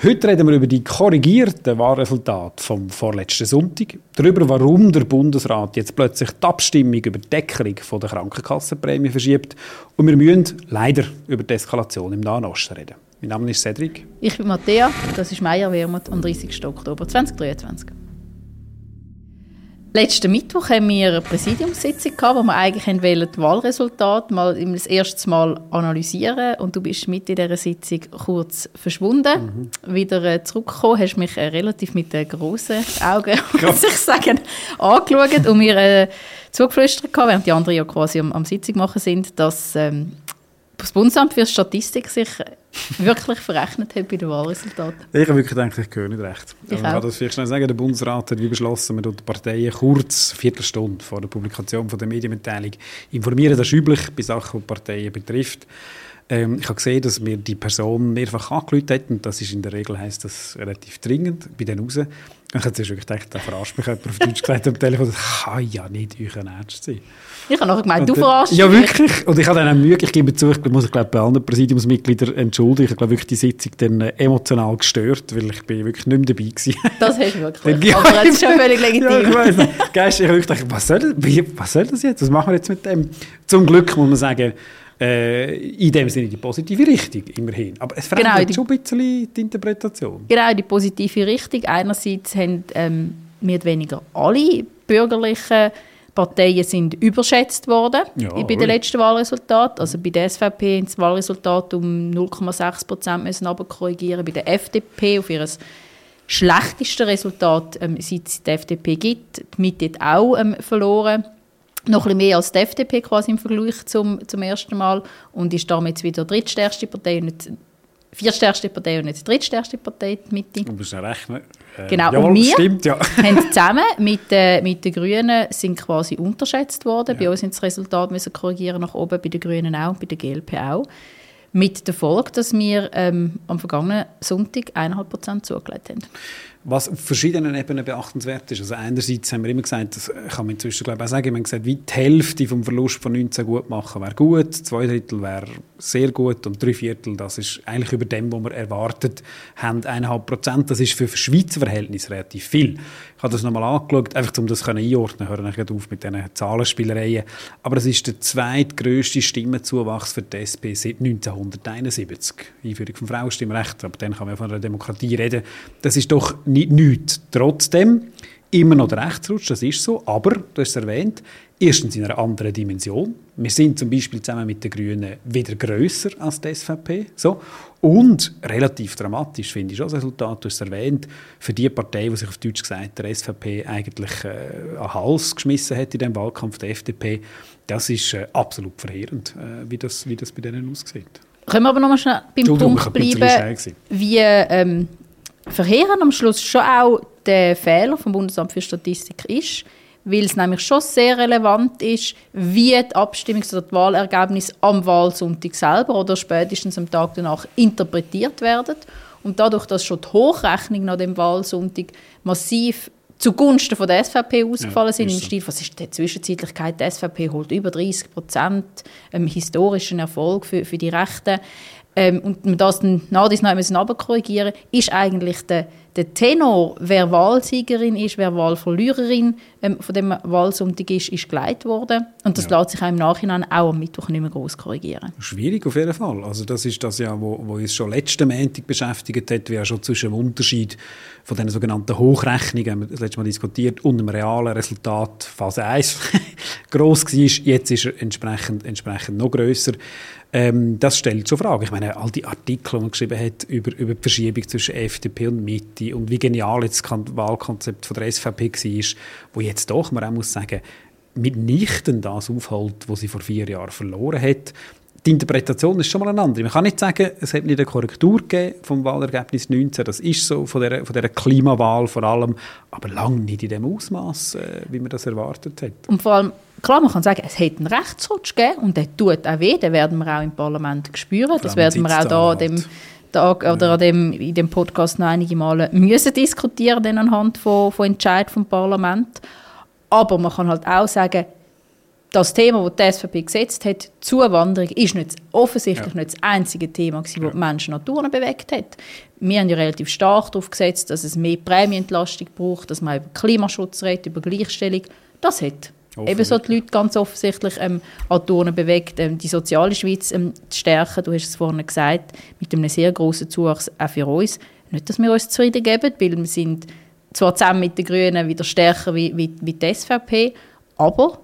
Heute reden wir über die korrigierten Wahlresultate vom vorletzten Sonntag, darüber, warum der Bundesrat jetzt plötzlich die Abstimmung über die Deckelung der Krankenkassenprämie verschiebt und wir müssen leider über die Eskalation im Nahen Osten reden. Mein Name ist Cedric. Ich bin Matthäa, das ist Meier Wermut am 30. Oktober 2023. Letzten Mittwoch haben wir eine Präsidiumssitzung gehabt, wo wir eigentlich die Wahlresultate mal das erste Mal analysieren. Und du bist mit in dieser Sitzung kurz verschwunden, mhm. wieder äh, zurückgekommen, hast mich äh, relativ mit äh, grossen Augen, muss ich sagen, angeschaut und mir äh, zugeflüstert gehabt, während die anderen ja quasi am, am Sitzung machen sind, dass ähm, das Bundesamt für Statistik sich wirklich verrechnet hat bei den Wahlresultaten. Ich habe wirklich gedacht, ich gehöre nicht recht. Ich Aber man kann das vielleicht schnell sagen, der Bundesrat hat wie beschlossen, man die Parteien kurz, eine Viertelstunde vor der Publikation von der Medienmitteilung informieren. Das ist üblich bei Sachen, die Parteien betrifft. Ähm, ich habe gesehen, dass mir die Person mehrfach angerufen hat und das ist in der Regel heisst das relativ dringend bei den raus. Ich habe zuerst wirklich gedacht, da verarscht mich jemand auf Deutsch gesagt am Telefon, das kann ja nicht euer Ernst sein. Ich habe nachher gemeint, du verarschst Ja, wirklich. Und ich habe dann auch Mühe, ich gebe zu, ich muss ich glaube bei allen Präsidiumsmitgliedern entschuldigen. Ich habe glaube wirklich die Sitzung dann äh, emotional gestört, weil ich bin wirklich nicht mehr dabei gewesen. Das hast du wirklich. Aber das ist schon völlig legitim. ja, ich weiss nicht. Ich wirklich gedacht, was soll, das, was soll das jetzt? Was machen wir jetzt mit dem? Zum Glück muss man sagen, äh, in dem Sinne die positive Richtung, immerhin. Aber es verändert genau, die, schon ein bisschen die Interpretation. Genau, die positive Richtung. Einerseits haben ähm, mehr oder weniger alle bürgerlichen Parteien sind überschätzt worden ja, bei den letzten Wahlresultaten. Also bei der SVP das Wahlresultat um 0,6 Prozent müssen korrigieren, bei der FDP auf ihr schlechtestes Resultat, ähm, seit es die FDP gibt, die Mitte auch ähm, verloren noch ein bisschen mehr als die FDP quasi im Vergleich zum, zum ersten Mal und ist damit wieder die drittstärkste Partei und nicht viertstärkste Partei und nicht die drittstärkste Partei, die Mitte. Du musst ja rechnen. Äh, genau, jawohl, und wir stimmt, ja. haben zusammen mit, äh, mit den Grünen sind quasi unterschätzt worden. Ja. Bei uns sind das Resultat müssen korrigieren nach oben, bei den Grünen auch, bei der GLP auch. Mit der Folge, dass wir ähm, am vergangenen Sonntag 1,5% zugelegt haben. Was auf verschiedenen Ebenen beachtenswert ist. Also einerseits haben wir immer gesagt, das kann man inzwischen glaube ich, auch sagen, wir haben gesagt, wie die Hälfte vom Verlust von 19 gut machen wäre gut, zwei Drittel wäre sehr gut und drei Viertel, das ist eigentlich über dem, was wir erwartet haben, eineinhalb Prozent. Das ist für Schweizer Verhältnisse relativ viel. Ich habe das nochmal angeschaut, einfach um das einordnen hören ich auf mit diesen Zahlenspielereien. Aber es ist der zweitgrößte Stimmenzuwachs für die SP seit 1971. Einführung vom Frauenstimmrecht, aber dann kann man von einer Demokratie reden. Das ist doch nicht nichts. Trotzdem immer noch der Rechtsrutsch, das ist so, aber, du hast es erwähnt, erstens in einer anderen Dimension. Wir sind zum Beispiel zusammen mit den Grünen wieder grösser als die SVP. So. Und relativ dramatisch finde ich das Resultat, du hast es erwähnt, für die Partei, die sich auf Deutsch gesagt der SVP eigentlich äh, an den Hals geschmissen hat in diesem Wahlkampf, der FDP, das ist äh, absolut verheerend, äh, wie, das, wie das bei denen aussieht. Können wir aber noch mal schnell beim du, Punkt bleiben, wie ähm, verheerend am Schluss schon auch der Fehler vom Bundesamt für Statistik ist, weil es nämlich schon sehr relevant ist, wie die Abstimmungs- oder die Wahlergebnisse am Wahlsonntag selber oder spätestens am Tag danach interpretiert werden. Und dadurch, dass schon die Hochrechnung nach dem Wahlsonntag massiv zugunsten von der SVP ausgefallen ja, sind, im Stil, was ist die Zwischenzeitlichkeit, die SVP holt über 30 Prozent, ähm, historischen Erfolg für, für die Rechten, ähm, und man das dann nach dies noch korrigieren ist eigentlich der, der Tenor, wer Wahlsiegerin ist, wer Wahlverliererin ähm, von dem Wahlsonntag ist, ist geleitet worden. Und das ja. lässt sich auch im Nachhinein auch am Mittwoch nicht mehr groß korrigieren. Schwierig auf jeden Fall. Also das ist das ja, wo, wo uns schon letzten Montag beschäftigt hat, wie ja schon zwischen dem Unterschied von den sogenannten Hochrechnungen, haben wir das letzte Mal diskutiert, und dem realen Resultat Phase 1 groß war. Jetzt ist er entsprechend, entsprechend noch grösser. Ähm, das stellt schon Fragen. Ich meine, all die Artikel, die man geschrieben hat über, über die Verschiebung zwischen FDP und Mitte und wie genial jetzt das Wahlkonzept von der SVP war, wo jetzt doch, man auch muss sagen, mitnichten das aufholt, was sie vor vier Jahren verloren hat. Die Interpretation ist schon mal eine andere. Man kann nicht sagen, es hat nicht eine Korrektur gegeben vom Wahlergebnis 19. Das ist so, von dieser, von dieser Klimawahl vor allem, aber lange nicht in dem Ausmaß, äh, wie man das erwartet hat. Und vor allem, klar, man kann sagen, es hat einen Rechtsrutsch gegeben und der tut auch weh, den werden wir auch im Parlament spüren. Das werden wir auch da dem Tag oder an dem, in dem Podcast noch einige Male müssen diskutieren dann anhand von, von Entscheid vom Parlament. Aber man kann halt auch sagen, das Thema, das die SVP gesetzt hat, Zuwanderung, ist nicht, offensichtlich ja. nicht das einzige Thema gewesen, das ja. die Menschen Naturen bewegt hat. Wir haben ja relativ stark darauf gesetzt, dass es mehr Prämienentlastung braucht, dass man über Klimaschutz redet, über Gleichstellung. Das hat ebenso die Leute ganz offensichtlich ähm, an Turnen bewegt, ähm, die soziale Schweiz ähm, zu stärken. Du hast es vorhin gesagt, mit einem sehr grossen Zuwachs auch für uns. Nicht, dass wir uns zufrieden geben, weil wir sind zwar zusammen mit den Grünen wieder stärker wie, wie, wie die SVP, aber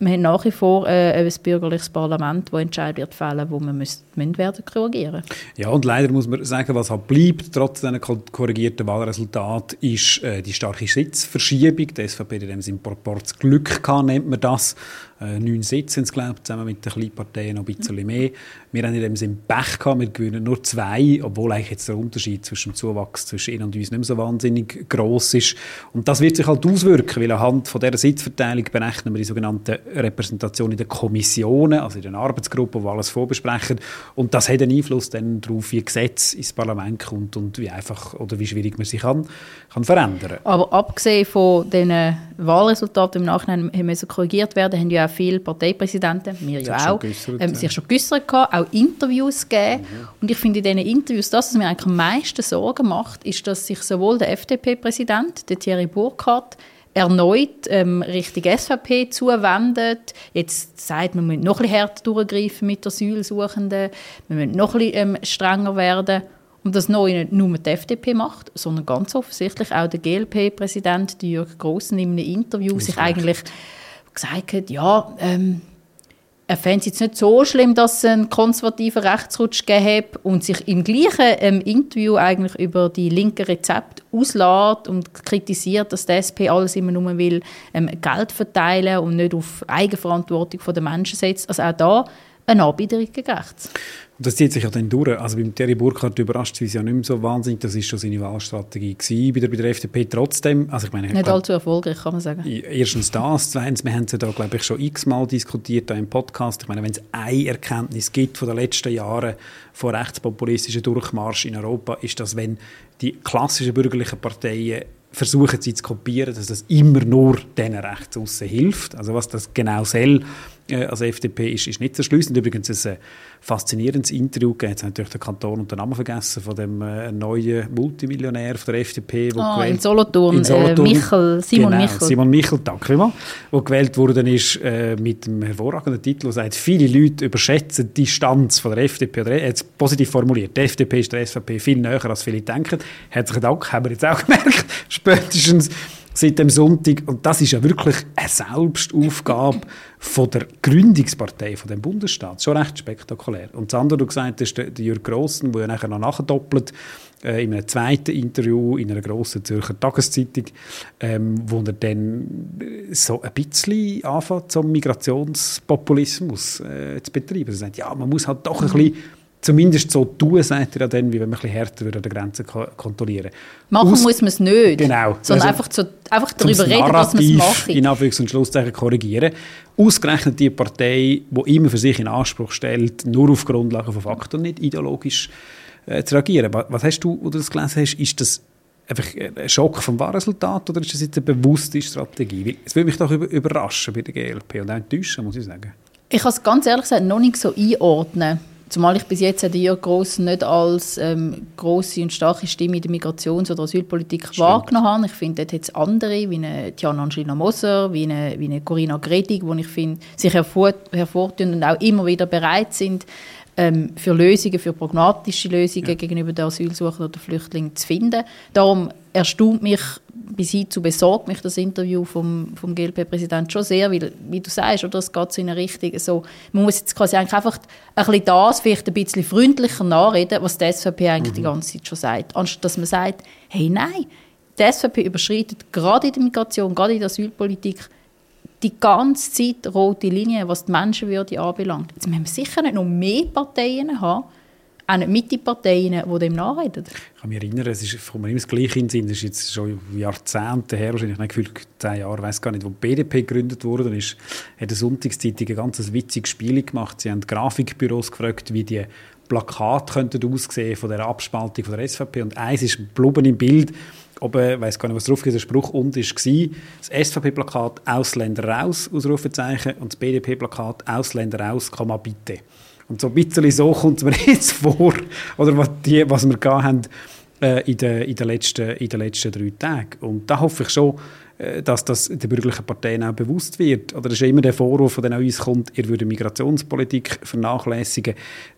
wir haben nach wie vor äh, ein bürgerliches Parlament, das Entscheidungen wird fällen, wo wir müssen, werden korrigieren. Ja, und leider muss man sagen, was halt bleibt, trotz dieser korrigierten Wahlresultat, ist äh, die starke Sitzverschiebung. Die SVP hat in dem Proports Glück gehabt, nennt man das. Äh, neun Sitze sind es, glaube zusammen mit den Kleinparteien noch ein bisschen mehr. Wir haben in dem Sinne Pech gehabt, wir gewinnen nur zwei, obwohl eigentlich jetzt der Unterschied zwischen dem Zuwachs zwischen ihnen und uns nicht mehr so wahnsinnig gross ist. Und das wird sich halt auswirken, weil anhand von dieser Sitzverteilung berechnen wir die sogenannte Repräsentation in den Kommissionen, also in den Arbeitsgruppen, wo alles vorbesprechen. Und das hat einen Einfluss dann darauf, wie Gesetz ins Parlament kommt und wie einfach oder wie schwierig man sich kann, kann verändern. Aber abgesehen von den Wahlresultaten im Nachhinein müssen korrigiert werden, haben ja viele Parteipräsidenten, wir ja auch, ähm, sich schon geäußert gehabt, auch Interviews gegeben. Mhm. Und ich finde in diesen Interviews, das, was mir eigentlich am meisten Sorgen macht, ist, dass sich sowohl der FDP-Präsident, der Thierry Burkhardt, erneut ähm, Richtung SVP zuwendet. Jetzt sagt man, wir müssen noch ein bisschen härter durchgreifen mit Asylsuchenden, wir müssen noch ein bisschen ähm, strenger werden. Und das Neue nicht nur die FDP macht, sondern ganz offensichtlich auch der GLP-Präsident Jürg Grossen in einem Interview sich eigentlich gesagt hat, ja, ähm, er fände es jetzt nicht so schlimm, dass es einen konservativen Rechtsrutsch gegeben und sich im gleichen ähm, Interview eigentlich über die linken Rezepte auslässt und kritisiert, dass die SP alles immer nur will, ähm, Geld verteilen und nicht auf Eigenverantwortung der Menschen setzt. Also auch da eine Anbieterung gerecht. Das zieht sich ja dann durch. Also beim Terry Burkhardt überrascht es ja nicht mehr so wahnsinnig. Das ist schon seine Wahlstrategie gewesen. Bei der, bei der FDP trotzdem. Also ich meine, nicht glaub, allzu erfolgreich, kann man sagen. Erstens das. Zweitens, wir haben es ja da, glaube ich, schon x-mal diskutiert da im Podcast. Ich meine, wenn es eine Erkenntnis gibt von den letzten Jahren von rechtspopulistischen Durchmarsch in Europa, ist das, wenn die klassischen bürgerlichen Parteien versuchen sie zu kopieren, dass das immer nur diesen Rechtsaussen hilft. Also was das genau soll, äh, als FDP ist, ist nicht zu erschliessen. Übrigens ein äh, faszinierendes Interview gegeben. Jetzt habe natürlich den Kanton und den Namen vergessen von dem äh, neuen Multimillionär von der FDP. Wo oh, in Solothurn, in Solothurn äh, Michel, Simon genau, Michel. Simon Michel, danke vielmals. Wo gewählt worden ist äh, mit dem hervorragenden Titel, der sagt, viele Leute überschätzen die Distanz von der FDP. Oder, jetzt positiv formuliert, die FDP ist der SVP viel näher, als viele denken. Herzlichen Dank, haben wir jetzt auch gemerkt. Spätestens seit dem Sonntag. Und das ist ja wirklich eine Selbstaufgabe von der Gründungspartei von dem Bundesstaat. Schon recht spektakulär. Und das andere, du gesagt hast, der, Jürg Grossen, der ja nachher noch nachdoppelt, äh, in einem zweiten Interview in einer grossen Zürcher Tageszeitung, ähm, wo er dann so ein bisschen anfängt, zum Migrationspopulismus äh, zu betreiben. Er sagt, ja, man muss halt doch ein bisschen zumindest so tun, sagt er dann, wie wenn man ein bisschen härter an der Grenze kontrollieren Machen Aus muss man es nicht, genau. sondern also, einfach, zu, einfach darüber reden, Narrativ, was man es macht. in Anführungs- und Schlusszeichen korrigieren. Ausgerechnet die Partei, die immer für sich in Anspruch stellt, nur auf Grundlage von Fakten nicht ideologisch äh, zu reagieren. Was hast du, wo du das gelesen hast, ist das einfach ein Schock vom Wahlresultat oder ist das jetzt eine bewusste Strategie? Es würde mich doch überraschen bei der GLP und auch enttäuschen, muss ich sagen. Ich kann es ganz ehrlich gesagt noch nicht so einordnen. Zumal ich bis jetzt die Jörg Gross nicht als ähm, grosse und starke Stimme in der Migrations- oder Asylpolitik Stimmt. wahrgenommen habe. Ich finde, dort hat es andere, wie eine Tiana Angelina Moser, wie eine, wie eine Corinna Gredig, die ich finde, sich hervor, hervortun und auch immer wieder bereit sind, ähm, für Lösungen, für pragmatische Lösungen ja. gegenüber den Asylsuchern oder Flüchtlingen zu finden. Darum erstaunt mich bis zu besorgt mich das Interview vom, vom GLP-Präsidenten schon sehr, weil, wie du sagst, oder, es geht so in eine Richtung, so, man muss jetzt quasi eigentlich einfach ein bisschen das, vielleicht ein bisschen freundlicher nachreden, was die SVP eigentlich mhm. die ganze Zeit schon sagt, anstatt dass man sagt, hey, nein, die SVP überschreitet gerade in der Migration, gerade in der Asylpolitik die ganze Zeit rote Linie, was die Menschenwürde anbelangt. Jetzt müssen wir sicher nicht noch mehr Parteien haben, auch nicht Mitte-Parteien, die dem nachreden. Ich kann mich erinnern, es ist, kommt mir das Gleiche in den Sinn, das ist jetzt schon Jahrzehnte her, wahrscheinlich nicht gefühlt zehn Jahre, ich weiß gar nicht, wo die BDP gegründet wurde, ist, hat eine Sonntagszeitung ein ganz witziges Spiel gemacht. Sie haben Grafikbüros gefragt, wie die Plakate könnten aussehen von der Abspaltung von der SVP und eins ist Bluben im Bild oben, ich weiß gar nicht, was drauf ist, der Spruch und ist war, das SVP-Plakat «Ausländer raus», Ausrufezeichen, und das BDP-Plakat «Ausländer raus, bitte». Und so ein bisschen so kommt es mir jetzt vor, oder was, die, was wir gehabt haben äh, in, den, in, den letzten, in den letzten drei Tagen. Und da hoffe ich schon, äh, dass das den bürgerlichen Parteien auch bewusst wird. Oder es ist immer der Vorwurf, der an uns kommt, ihr würdet Migrationspolitik vernachlässigen.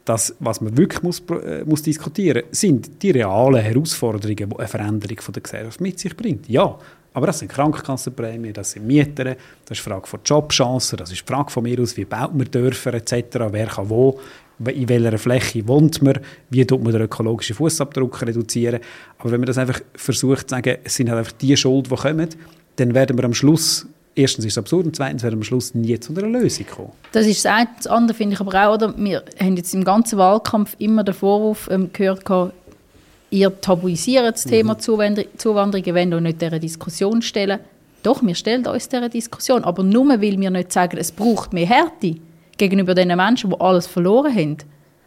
Das, was man wirklich muss, äh, muss diskutieren sind die realen Herausforderungen, die eine Veränderung von der Gesellschaft mit sich bringt. Ja, aber das sind Krankenkassenprämien, das sind Mieten, das ist die Frage von Jobchancen, das ist die Frage von mir aus, wie baut man Dörfer etc., wer kann wo, in welcher Fläche wohnt man, wie tut man den ökologischen Fußabdruck reduzieren. Aber wenn man das einfach versucht zu sagen, es sind halt einfach die Schuld, die kommen, dann werden wir am Schluss erstens ist es absurd und zweitens werden wir am Schluss nie zu einer Lösung kommen. Das ist das eine. Das andere finde ich aber auch, oder? wir haben jetzt im ganzen Wahlkampf immer den Vorwurf ähm, gehört, ihr tabuisiert das mhm. Thema Zuwanderung, ihr wollt nicht dieser Diskussion stellen. Doch, wir stellen uns dieser Diskussion, aber nur, weil wir nicht sagen, es braucht mehr Härte gegenüber den Menschen, die alles verloren haben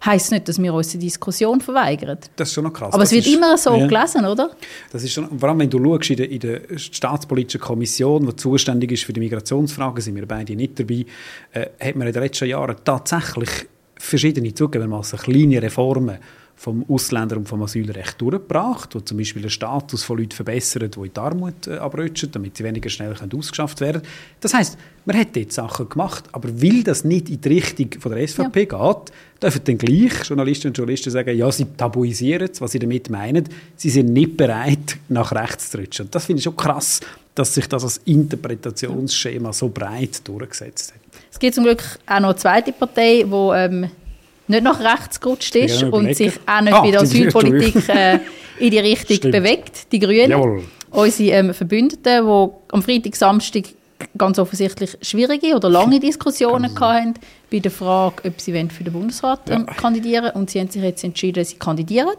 heisst nicht, dass wir uns die Diskussion verweigern. Das ist schon noch krass. Aber das es wird ist, immer so ja. gelesen, oder? Das ist schon, vor allem, wenn du schaust, in der, in der Staatspolitischen Kommission, die zuständig ist für die Migrationsfragen, sind wir beide nicht dabei, äh, hat man in den letzten Jahren tatsächlich verschiedene, zugegebenermaßen kleine Reformen vom Ausländer- und vom Asylrecht durchgebracht, wo zum Beispiel den Status von Leuten verbessert, die in die Armut äh, abrutschen, damit sie weniger schnell können ausgeschafft werden. Das heißt, man hat dort Sachen gemacht, aber weil das nicht in die Richtung von der SVP ja. geht, dürfen dann gleich Journalistinnen und Journalisten sagen, ja, sie tabuisieren es, was sie damit meinen, sie sind nicht bereit, nach rechts zu rutschen. Und das finde ich schon krass, dass sich das als Interpretationsschema so breit durchgesetzt hat. Es gibt zum Glück auch noch eine zweite Partei, die ähm, nicht nach rechts gerutscht ist und sich auch nicht ah, bei der Asylpolitik äh, in die Richtung Stimmt. bewegt. Die Grünen, Jawohl. unsere ähm, Verbündeten, die am Freitag, Samstag ganz offensichtlich schwierige oder lange Diskussionen hatten bei der Frage, ob sie für den Bundesrat ähm, ja. kandidieren Und sie haben sich jetzt entschieden, sie kandidieren.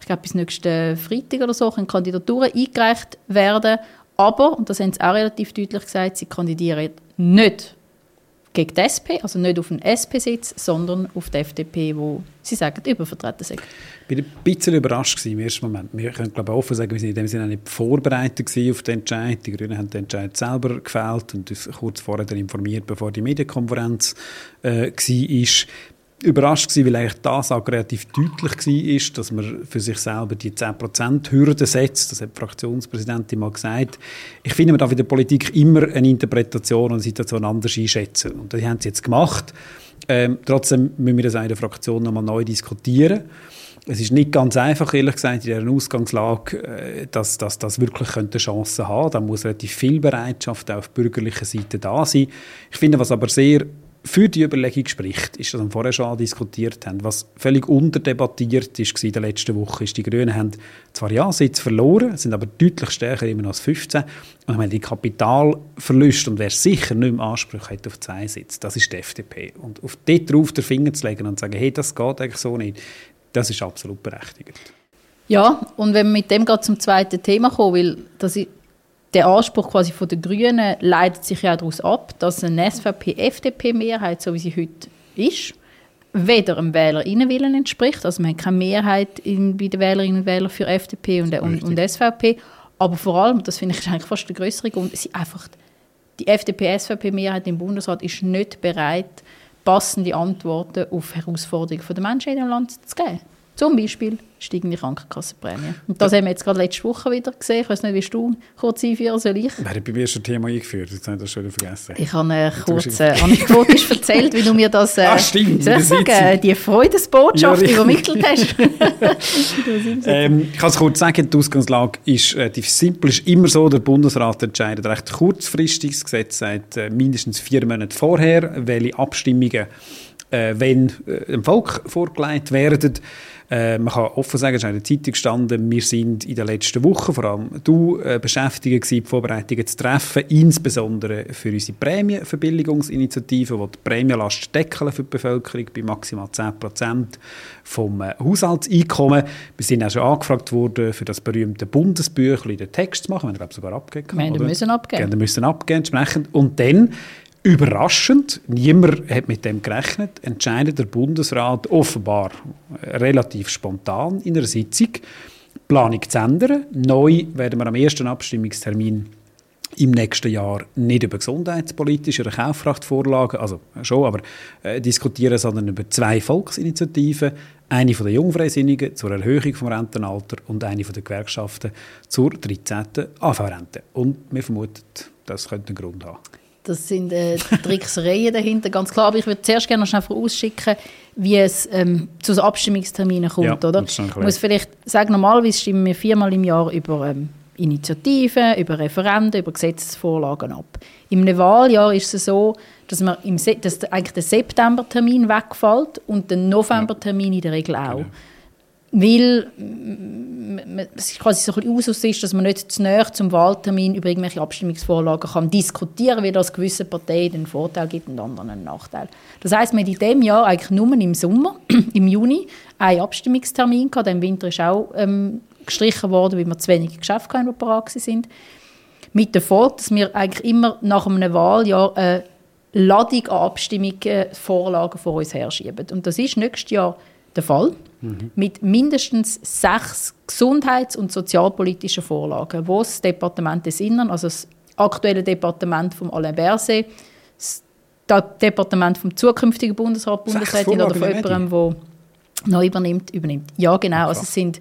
Ich glaube, bis nächsten Freitag oder so können Kandidaturen eingereicht werden. Aber, und das haben sie auch relativ deutlich gesagt, sie kandidieren nicht gegen die SP, also nicht auf den SP-Sitz, sondern auf die FDP, wo sie sagen, übervertreten sind. Ich war ein bisschen überrascht im ersten Moment. Wir können glaube ich offen sagen, wir sind in dem Sinne nicht vorbereitet auf den Entscheid. Die Grünen haben den Entscheid selber gefällt und uns kurz vorher informiert, bevor die Medienkonferenz äh, war überrascht gewesen, weil eigentlich die Ansage relativ deutlich war, dass man für sich selber die 10%-Hürde setzt. Das hat die Fraktionspräsidentin mal gesagt. Ich finde, man darf in der Politik immer eine Interpretation und eine Situation anders einschätzen. Und das haben sie jetzt gemacht. Ähm, trotzdem müssen wir das in der Fraktion nochmal neu diskutieren. Es ist nicht ganz einfach, ehrlich gesagt, in dieser Ausgangslage, äh, dass, dass das wirklich eine Chance haben könnte. Da muss relativ viel Bereitschaft auf bürgerlicher Seite da sein. Ich finde, was aber sehr für die Überlegung spricht, ist, was wir vorher schon diskutiert haben, was völlig unterdebattiert ist in der letzten Woche, ist, die Grünen haben zwar ja Sitz verloren, sind aber deutlich stärker immer noch als 15 und haben die Kapitalverlust und wer sicher nicht mehr Anspruch hat auf zwei Sitze, das ist die FDP. Und auf dort drauf den Finger zu legen und zu sagen, hey, das geht eigentlich so nicht, das ist absolut berechtigt. Ja, und wenn wir mit dem zum zweiten Thema kommen, weil das der Anspruch quasi von den Grünen leitet sich ja daraus ab, dass eine SVP-FDP-Mehrheit, so wie sie heute ist, weder dem Wählerinnenwillen entspricht, also man hat keine Mehrheit in, bei den Wählerinnen und Wählern für FDP und, und, und SVP, aber vor allem, das finde ich eigentlich fast der größere Grund, sie einfach, die FDP-SVP-Mehrheit im Bundesrat ist nicht bereit, passende Antworten auf Herausforderungen der Menschen in dem Land zu geben. Zum Beispiel steigende Krankenkassenprämie. Und das haben wir jetzt gerade letzte Woche wieder gesehen. Ich weiß nicht, wie du kurz einführen soll ich? Hat bei mir schon ein Thema eingeführt? Jetzt habe ich das schon wieder vergessen. Ich habe äh, kurz äh, anekdotisch erzählt, wie du mir das äh, ah, stimmt, soll ich sagen, die Freudesbotschaft ja, übermittelt hast. ähm, ich kann es kurz sagen, die Ausgangslage ist relativ simpel. Es ist immer so, der Bundesrat entscheidet recht kurzfristig. Das Gesetz sagt äh, mindestens vier Monate vorher, welche Abstimmungen äh, wenn äh, dem Volk vorgelegt werden. Äh, man kann offen sagen, es ist in der Zeitung gestanden, wir sind in den letzten Wochen, vor allem du, äh, beschäftigt gewesen, die Vorbereitungen zu treffen, insbesondere für unsere Prämienverbilligungsinitiative, die die Prämienlast deckeln für die Bevölkerung bei maximal 10% vom äh, Haushaltseinkommen. Wir sind auch schon angefragt worden, für das berühmte Bundesbüchlein den Text zu machen. Wir haben, glaube sogar abgegeben. Wir müssen abgeben. Wir müssen abgeben, entsprechend. Und dann Überraschend, niemand hat mit dem gerechnet, entscheidet der Bundesrat offenbar relativ spontan in einer Sitzung, Planung zu ändern. Neu werden wir am ersten Abstimmungstermin im nächsten Jahr nicht über gesundheitspolitische oder Kaufkraftvorlagen, also schon, aber äh, diskutieren, sondern über zwei Volksinitiativen. Eine von den Jungfreisinnigen zur Erhöhung vom Rentenalter und eine von den Gewerkschaften zur 13. AV-Rente. Und wir vermuten, das könnte einen Grund haben. Das sind äh, Tricksereien dahinter, ganz klar. Aber ich würde zuerst gerne noch schnell vorausschicken, wie es ähm, zu Abstimmungsterminen kommt. Ja, oder? Ich muss vielleicht sagen, normalerweise stimmen wir viermal im Jahr über ähm, Initiativen, über Referenden, über Gesetzesvorlagen ab. Im Wahljahr ist es so, dass, man im Se dass eigentlich der Septembertermin wegfällt und der Novembertermin in der Regel auch. Genau. Weil es quasi so ein Usus ist, dass man nicht zu näher zum Wahltermin über irgendwelche Abstimmungsvorlagen kann diskutieren kann, wie das gewisse Parteien einen Vorteil gibt und anderen einen Nachteil. Das heisst, wir haben in diesem Jahr eigentlich nur im Sommer, im Juni, einen Abstimmungstermin gehabt. Im Winter ist auch ähm, gestrichen worden, weil wir zu wenige Geschäfte hatten, die parat sind. Mit der Folge, dass wir eigentlich immer nach einem Wahljahr eine Ladung an Abstimmungen, Vorlagen vor uns herschieben. Und das ist nächstes Jahr der Fall. Mhm. Mit mindestens sechs gesundheits- und sozialpolitischen Vorlagen, wo das Departement des Innern, also das aktuelle Departement von Alain Berset, das Departement vom zukünftigen Bundesrat, Bundesrätin oder von jemandem, der neu übernimmt, übernimmt. Ja, genau. Also es sind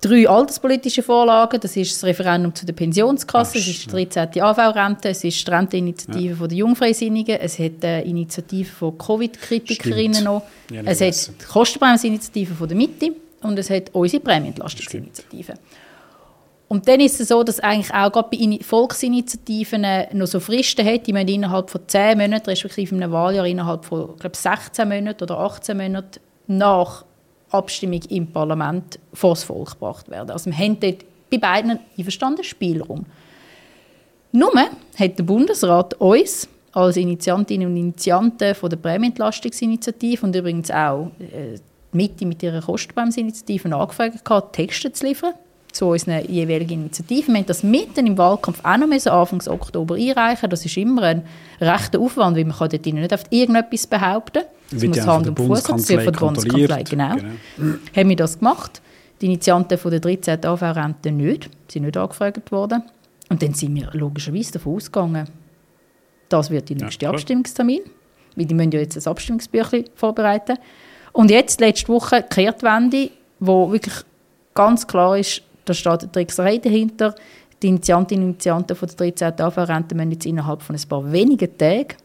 drei alterspolitische Vorlagen. Das ist das Referendum zu der Pensionskasse, es ist die 13. AV-Rente, es ist die Renteninitiative ja. der Jungfreisinnigen, es hat eine Initiative von Covid-Kritikerinnen noch, ja, es hat die Kostenbremsinitiative von der Mitte und es hat unsere Prämienentlastungsinitiative. Und dann ist es so, dass eigentlich auch gerade bei Volksinitiativen noch so Fristen hat, die man innerhalb von 10 Monaten, respektive einem Wahljahr innerhalb von, glaube 16 Monaten oder 18 Monaten nach Abstimmung im Parlament vor das Volk gebracht werden. Also wir haben dort bei beiden einverstanden Spielraum. Nur hat der Bundesrat uns als Initiantinnen und Initianten von der Prämienentlastungsinitiative und übrigens auch äh, die Mitte mit ihrer Kostenbremsinitiative angefragt, Texte zu liefern zu unseren jeweiligen Initiativen. Wir haben das mitten im Wahlkampf auch noch müssen, Anfang Oktober einreichen. Das ist immer ein rechter Aufwand, weil man kann dort nicht auf irgendetwas behaupten. Das Wird muss Hand und Fuß haben, von der Bundeskanzlei, genau. genau. Haben wir das gemacht. Die Initianten von der 13. AV-Rente nicht, sind nicht angefragt worden. Und dann sind wir logischerweise davon ausgegangen, das wird der nächste ja, Abstimmungstermin, weil die müssen ja jetzt ein Abstimmungsbüchlein vorbereiten. Und jetzt, letzte Woche, die Kehrtwende, wo wirklich ganz klar ist, da steht eine Trickserei dahinter. Die Initiantinnen und Initianten von der 13. AV-Rente müssen jetzt innerhalb von ein paar wenigen Tagen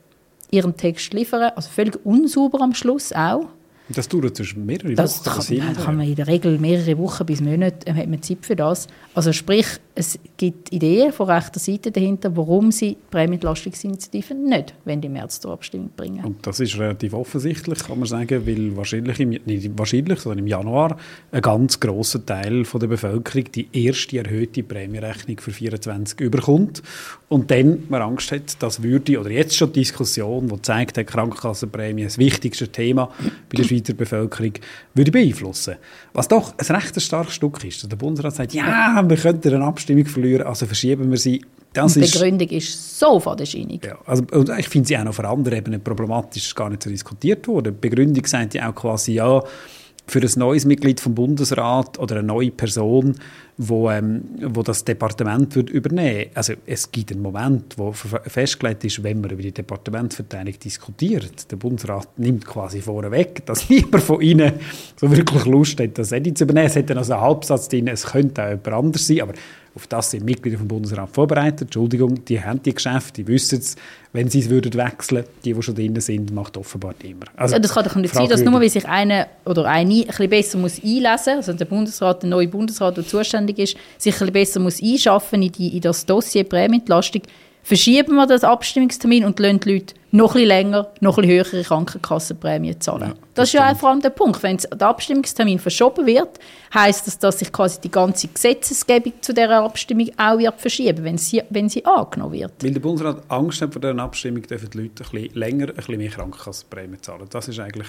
ihren Text liefern. Also völlig unsauber am Schluss auch. Das dauert zwischen mehrere das Wochen. Kann, kann man in der Regel mehrere Wochen bis Monate hat man Zeit für das. Also sprich, es gibt Ideen von rechter Seite dahinter, warum sie die Prämienentlastungsinitiativen nicht wenn im März zur Abstimmung bringen. Und das ist relativ offensichtlich, kann man sagen, weil wahrscheinlich, im, nicht wahrscheinlich, sondern im Januar ein ganz grosser Teil von der Bevölkerung die erste erhöhte Prämienrechnung für 2024 überkommt und dann man Angst hat, das würde, oder jetzt schon die Diskussion, die zeigt, die Krankenkassenprämie das wichtigste Thema bei der Schweizer Bevölkerung, würde beeinflussen. Was doch ein recht starkes Stück ist. Der Bundesrat sagt, ja, wir könnten eine Abstimmung verlieren, also verschieben wir sie. Das die Begründung ist, ist so fadenscheinig. Ja, also, und ich finde sie auch noch auf anderen Ebenen problematisch, gar nicht so diskutiert worden. Die Begründung sagt ja auch quasi, ja, für ein neues Mitglied vom Bundesrat oder eine neue Person, wo, ähm, wo das Departement wird übernehmen Also es gibt einen Moment, wo festgelegt ist, wenn man über die Departementverteilung diskutiert. Der Bundesrat nimmt quasi vorweg, dass niemand von ihnen so wirklich Lust hat, das zu übernehmen. Es hat dann also einen Halbsatz drin, es könnte auch jemand anders sein, aber auf das sind Mitglieder vom Bundesrat vorbereitet. Entschuldigung, die haben die Geschäfte, die wissen es. Wenn sie es würden wechseln, die, die schon drin sind, macht offenbar immer. Also, das kann doch nicht sein, dass nur weil sich einer oder eine ein bisschen besser muss einlesen muss, also der Bundesrat, der neue Bundesrat, der zuständig ist, sich ein bisschen besser muss einschaffen in, die, in das Dossier Prämienentlastung, verschieben wir den Abstimmungstermin und lassen die Leute noch ein länger, noch ein höhere Krankenkassenprämie zahlen. Ja, das, ist ja vor allem der Punkt. Wenn der Abstimmungstermin verschoben wird, heißt das, dass sich quasi die ganze Gesetzesgebung zu dieser Abstimmung auch wird verschieben, wenn sie, wenn sie angenommen wird. Weil der Bundesrat Angst hat vor dieser Abstimmung, dürfen die Leute ein bisschen länger ein bisschen mehr Krankenkassenprämie zahlen. Das ist eigentlich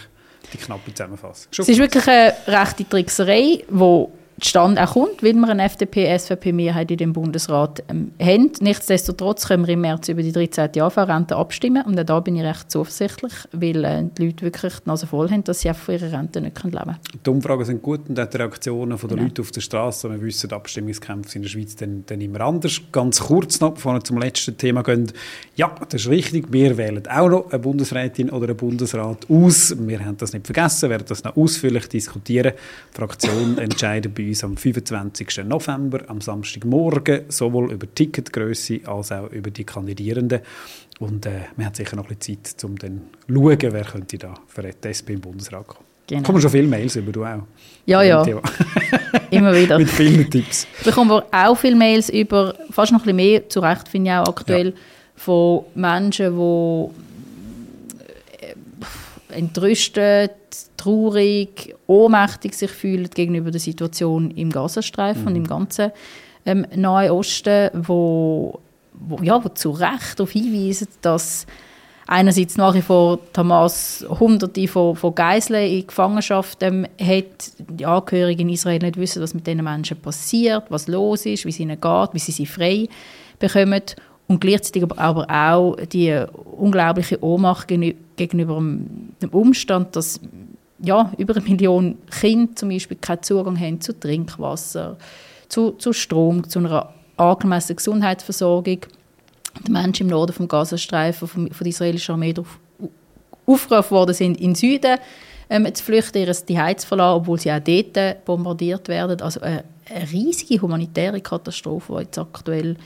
die knappe Zusammenfassung. Schon es ist wirklich eine rechte Trickserei, die Stand auch kommt, weil wir eine FDP-SVP-Mehrheit in dem Bundesrat ähm, haben. Nichtsdestotrotz können wir im März über die 13. AV-Rente abstimmen und auch da bin ich recht zuversichtlich, weil äh, die Leute wirklich die Nase voll haben, dass sie von ihrer Rente nicht leben können. Die Umfragen sind gut und auch die Reaktionen der ja. Leute auf der Straße. Wir wissen, die Abstimmungskämpfe in der Schweiz dann, dann immer anders. Ganz kurz noch, bevor wir zum letzten Thema gehen. Ja, das ist richtig, wir wählen auch noch eine Bundesrätin oder einen Bundesrat aus. Wir haben das nicht vergessen, werden das noch ausführlich diskutieren. Die Fraktion entscheidet bei uns am 25. November, am Samstagmorgen, sowohl über die Ticketgröße als auch über die Kandidierenden. Und äh, wir haben sicher noch ein bisschen Zeit, um dann zu schauen, wer könnte da für die SP im Bundesrat kommen. Genau. Kommen schon viele Mails über, du auch? Ja, ja. Immer wieder. Mit vielen Tipps. Bekommen wir auch viele Mails über, fast noch ein bisschen mehr, zu Recht finde ich auch aktuell, ja. von Menschen, die entrüstet, traurig, ohnmächtig sich fühlen gegenüber der Situation im Gazastreifen mhm. und im ganzen ähm, Nahen Osten, wo, wo, ja, wo zu Recht darauf hinweisen, dass einerseits nach wie vor Hamas hunderte von, von Geiseln in Gefangenschaft ähm, hat, die Angehörigen in Israel nicht wissen, was mit diesen Menschen passiert, was los ist, wie es ihnen geht, wie sie sie frei bekommen und gleichzeitig aber auch die unglaubliche Ohnmacht gegenüber dem Umstand, dass ja, über eine Million Kinder zum Beispiel keinen Zugang haben zu Trinkwasser, zu, zu Strom, zu einer angemessenen Gesundheitsversorgung. Die Menschen im Norden vom Gazastreifen von, von der israelischen Armee aufgerufen worden sind, in den Süden ähm, zu flüchten, ihr Zuhause zu verlassen, obwohl sie auch dort bombardiert werden. Also eine, eine riesige humanitäre Katastrophe, die jetzt aktuell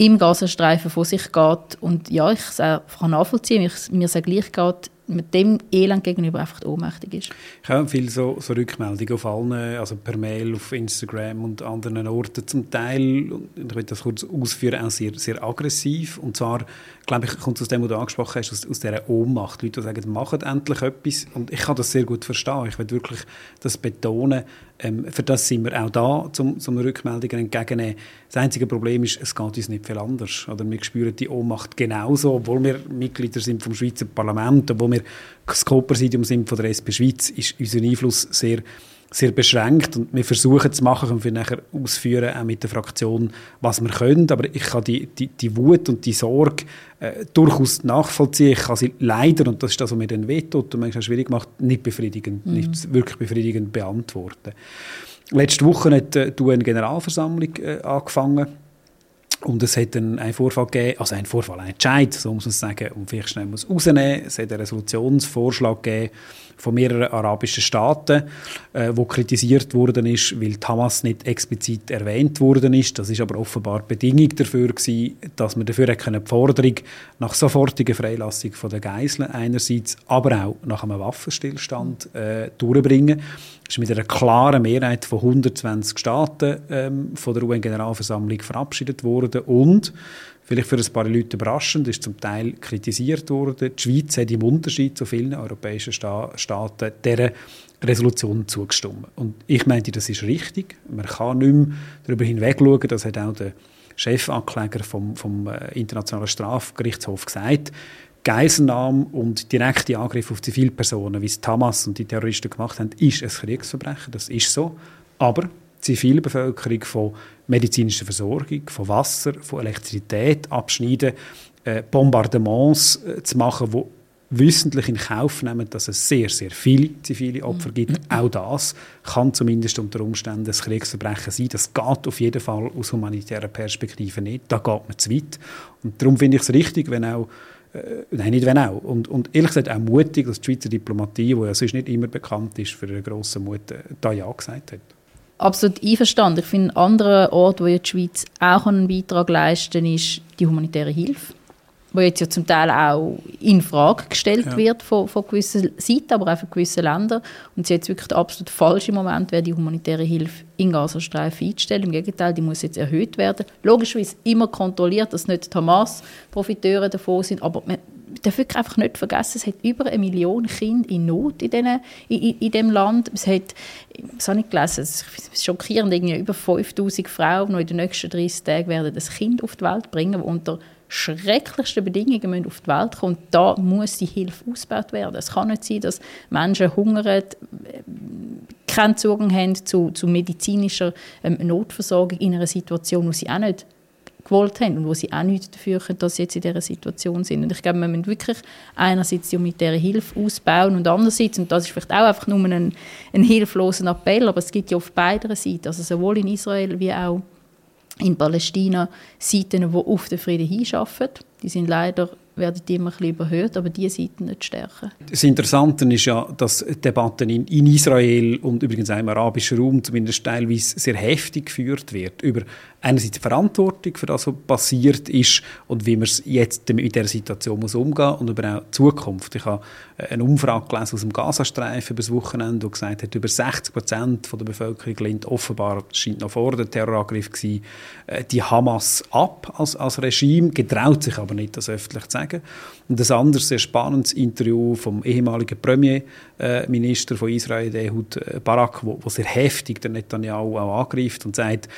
im Gazastreifen vor sich geht. Und ja, ich kann nachvollziehen, mir sehr gleich geht, mit dem Elend gegenüber einfach ohnmächtig ist. Ich habe viele so, so Rückmeldungen auf allen, also per Mail, auf Instagram und anderen Orten zum Teil, ich will das kurz ausführen, auch sehr, sehr aggressiv. Und zwar, glaube ich, kommt es aus dem, was du angesprochen hast, aus, aus dieser Ohnmacht. Leute, die sagen, machen endlich etwas. Und ich kann das sehr gut verstehen. Ich will wirklich das betonen. Ähm, für das sind wir auch da, um, um Rückmeldungen entgegenzunehmen. Das einzige Problem ist, es geht uns nicht viel anders. Oder wir spüren die Ohnmacht genauso, obwohl wir Mitglieder sind vom Schweizer Parlament, obwohl wir das Co-Präsidium sind von der SP Schweiz, ist unser Einfluss sehr sehr beschränkt und wir versuchen zu machen, können wir nachher ausführen, auch mit der Fraktion, was wir können, aber ich kann die, die, die Wut und die Sorge äh, durchaus nachvollziehen, ich kann sie leider, und das ist das, was mir dann wehtut und manchmal schwierig macht, nicht befriedigend, mhm. nicht wirklich befriedigend beantworten. Letzte Woche hat äh, die UN-Generalversammlung äh, angefangen und es hat einen, einen Vorfall gegeben, also einen Vorfall, einen Entscheid, so muss man sagen, und vielleicht schnell muss rausnehmen. Es hat einen Resolutionsvorschlag gegeben, von mehreren arabischen Staaten, äh, wo kritisiert worden ist, weil Hamas nicht explizit erwähnt worden ist. Das ist aber offenbar Bedingung dafür gewesen, dass man dafür eine Forderung nach sofortiger Freilassung von der Geiseln einerseits, aber auch nach einem Waffenstillstand äh, durchbringen. Das ist mit einer klaren Mehrheit von 120 Staaten ähm, von der UN-Generalversammlung verabschiedet worden und vielleicht für ein paar Leute überraschend, ist zum Teil kritisiert worden. Die Schweiz hat im Unterschied zu vielen europäischen Sta Staaten dieser Resolution zugestimmt. Und ich meinte, das ist richtig. Man kann nicht mehr darüber hinweg schauen, das hat auch der Chefankläger vom, vom äh, Internationalen Strafgerichtshof gesagt, Geiselnahme und direkte Angriffe auf Zivilpersonen, wie es Hamas und die Terroristen gemacht haben, ist ein Kriegsverbrechen. Das ist so. Aber Zivilbevölkerung von medizinischer Versorgung, von Wasser, von Elektrizität abschneiden, äh, Bombardements äh, zu machen, wo wissentlich in Kauf nehmen, dass es sehr, sehr viele zivile Opfer gibt. Mhm. Auch das kann zumindest unter Umständen ein Kriegsverbrechen sein. Das geht auf jeden Fall aus humanitärer Perspektive nicht. Da geht man zu weit. Und darum finde ich es richtig, wenn auch äh, nein, nicht wenn auch. Und, und ehrlich gesagt auch mutig, dass die Schweizer Diplomatie, die ja sonst nicht immer bekannt ist für eine grosse Mut, äh, da Ja gesagt hat absolut einverstanden. Ich finde, ein anderer Ort, wo die Schweiz auch einen Beitrag leisten kann, ist die humanitäre Hilfe, wo jetzt ja zum Teil auch in Frage gestellt ja. wird von, von gewissen Seiten, aber auch von gewissen Ländern. Und es ist jetzt wirklich der absolut falsche Moment, wäre die humanitäre Hilfe in Gazastreifen einzustellen. Im Gegenteil, die muss jetzt erhöht werden. Logischerweise immer kontrolliert, dass nicht die Hamas-Profiteure davon sind, aber man, darf wirklich einfach nicht vergessen, es hat über eine Million Kinder in Not in, denen, in, in, dem Land. Es hat, das habe ich gelesen, es ist schockierend, irgendwie über 5000 Frauen, die in den nächsten 30 Tagen werden das Kind auf die Welt bringen, unter schrecklichsten Bedingungen müssen auf die Welt kommen. Da muss die Hilfe ausgebaut werden. Es kann nicht sein, dass Menschen hungern, keinen Zugang haben zu, zu medizinischer ähm, Notversorgung in einer Situation, wo sie auch nicht gewollt haben und wo sie auch nicht dafür können, dass sie jetzt in dieser Situation sind. Und ich glaube, wir müssen wirklich einerseits die humanitäre Hilfe ausbauen und andererseits, und das ist vielleicht auch einfach nur ein, ein hilfloser Appell, aber es gibt ja auf beiden Seiten, also sowohl in Israel wie auch in Palästina, Seiten, die auf den Frieden hinschaffen. Die sind leider werden die immer ein überhört, aber diese Seiten nicht stärken. Das Interessante ist ja, dass Debatten in, in Israel und übrigens auch im arabischen Raum zumindest teilweise sehr heftig geführt wird über einerseits die Verantwortung für das, was passiert ist und wie man jetzt mit dieser Situation muss umgehen und über auch die Zukunft. Ich habe äh, eine Umfrage gelesen aus dem Gazastreifen über das Wochenende, die gesagt hat, über 60 Prozent der Bevölkerung lehnt offenbar, scheint noch vor dem Terrorangriff gewesen, äh, die Hamas ab als, als Regime, getraut sich aber nicht, das öffentlich zu sagen. Und ein anderes sehr spannendes Interview vom ehemaligen Premierminister von Israel, Ehud Barak, wo, wo sehr heftig der Netanyahu auch angreift und sagt,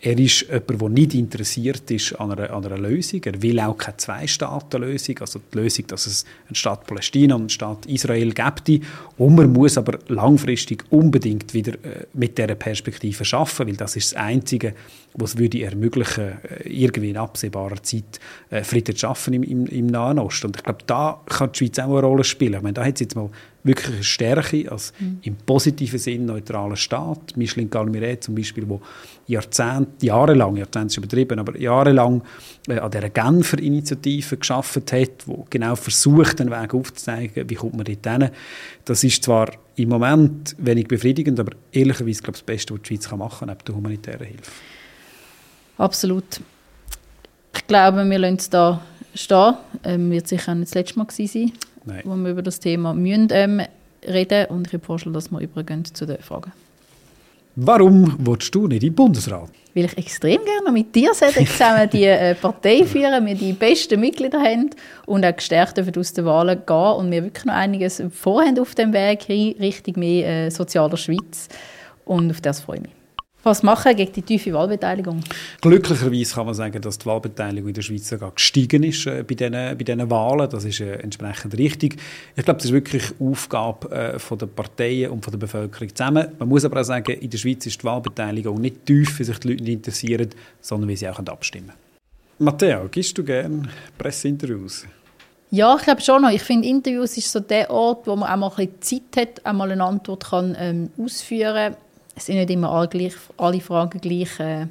er ist jemand, der nicht interessiert ist an einer, an einer Lösung. Er will auch keine Zwei-Staaten-Lösung, also die Lösung, dass es einen Staat Palästina und einen Staat Israel gibt. Und man muss aber langfristig unbedingt wieder äh, mit dieser Perspektive schaffen, weil das ist das Einzige, was würde ermöglichen, äh, irgendwie in absehbarer Zeit äh, Frieden zu schaffen im, im, im Nahen Osten. Und ich glaube, da kann die Schweiz auch eine Rolle spielen. Ich meine, da hat sie jetzt mal wirklich eine Stärke als mhm. im positiven Sinn neutraler Staat. Micheline Galmiret zum Beispiel, wo Jahrzehnte, jahrelang, Jahrzehnte ist übertrieben, aber jahrelang äh, an dieser Genfer Initiative geschaffen hat, wo genau versucht, den Weg aufzuzeigen, wie kommt man dort hin. Das ist zwar im Moment wenig befriedigend, aber ehrlicherweise glaube ich, das Beste, was die Schweiz machen kann, neben der humanitären Hilfe. Absolut. Ich glaube, wir lassen es da stehen. Ähm, wird sicher nicht das letzte Mal gewesen sein. Nein. wo wir über das Thema müssen, ähm, reden Und ich habe vorschlagen, dass wir übergehen zu den Fragen. Warum willst du nicht im Bundesrat? Weil ich extrem gerne mit dir zusammen die äh, Partei führen, wir die besten Mitglieder haben und auch gestärkt aus den Wahlen gehen und wir wirklich noch einiges vorhaben auf dem Weg hin, Richtung mehr äh, sozialer Schweiz. Und auf das freue ich mich was machen gegen die tiefe Wahlbeteiligung? Glücklicherweise kann man sagen, dass die Wahlbeteiligung in der Schweiz sogar gestiegen ist äh, bei diesen, bei diesen Wahlen. Das ist äh, entsprechend richtig. Ich glaube, das ist wirklich Aufgabe äh, von der Parteien und von der Bevölkerung zusammen. Man muss aber auch sagen, in der Schweiz ist die Wahlbeteiligung nicht tief, wie sich die Leute nicht interessieren, sondern wie sie auch abstimmen können. Matteo, gibst du gerne Presseinterviews? Ja, ich glaube schon noch. Ich finde, Interviews ist so der Ort, wo man auch mal ein bisschen Zeit hat, einmal eine Antwort kann, ähm, ausführen kann es sind nicht immer alle, gleich, alle Fragen gleich, äh,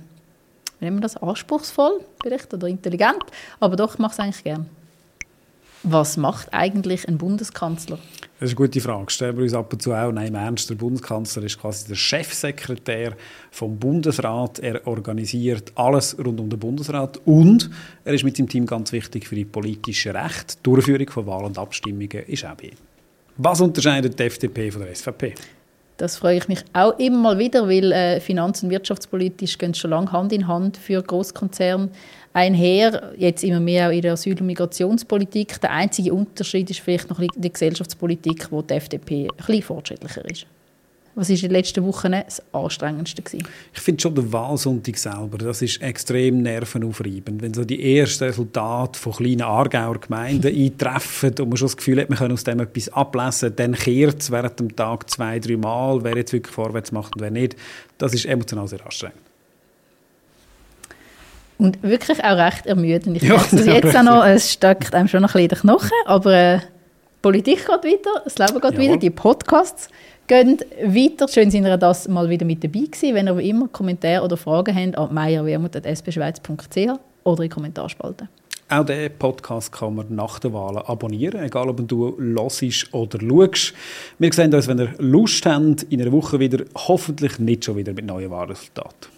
wie nennen wir das, anspruchsvoll vielleicht oder intelligent, aber doch, ich mache es eigentlich gerne. Was macht eigentlich ein Bundeskanzler? Das ist eine gute Frage. Stellen wir uns ab und zu auch. Nein, im Ernst, der Bundeskanzler ist quasi der Chefsekretär vom Bundesrat. Er organisiert alles rund um den Bundesrat und er ist mit seinem Team ganz wichtig für die politische Recht. Die Durchführung von Wahlen und Abstimmungen ist auch bei ihm. Was unterscheidet die FDP von der SVP? Das freue ich mich auch immer mal wieder, weil äh, finanz- und wirtschaftspolitisch gehen schon lange Hand in Hand für Großkonzerne einher. Jetzt immer mehr auch in der Asyl- und Migrationspolitik. Der einzige Unterschied ist vielleicht noch die Gesellschaftspolitik, wo die FDP ein bisschen fortschrittlicher ist. Was war in den letzten Wochen das Anstrengendste? Gewesen? Ich finde schon der Wahlsonntag selber, das ist extrem nervenaufreibend. Wenn so die ersten Resultate von kleinen Aargauer Gemeinden eintreffen und man schon das Gefühl hat, man kann aus dem etwas ablesen, dann kehrt es während dem Tag zwei, drei Mal, wer jetzt wirklich vorwärts macht und wer nicht. Das ist emotional sehr anstrengend. Und wirklich auch recht ermüdend. Ich ja, merke es jetzt auch noch, es steckt einem schon noch ein bisschen Knochen, aber äh, Politik geht weiter, das Leben geht ja. weiter, die Podcasts gehen weiter. Schön, sind ihr das mal wieder mit dabei gewesen. Wenn ihr immer Kommentare oder Fragen habt, an meierwermut.spschweiz.ch oder in die Kommentarspalte. Auch diesen Podcast kann man nach der Wahl abonnieren, egal ob du hörst oder schaust. Wir sehen uns, wenn ihr Lust habt, in einer Woche wieder, hoffentlich nicht schon wieder mit neuen Wahlresultaten.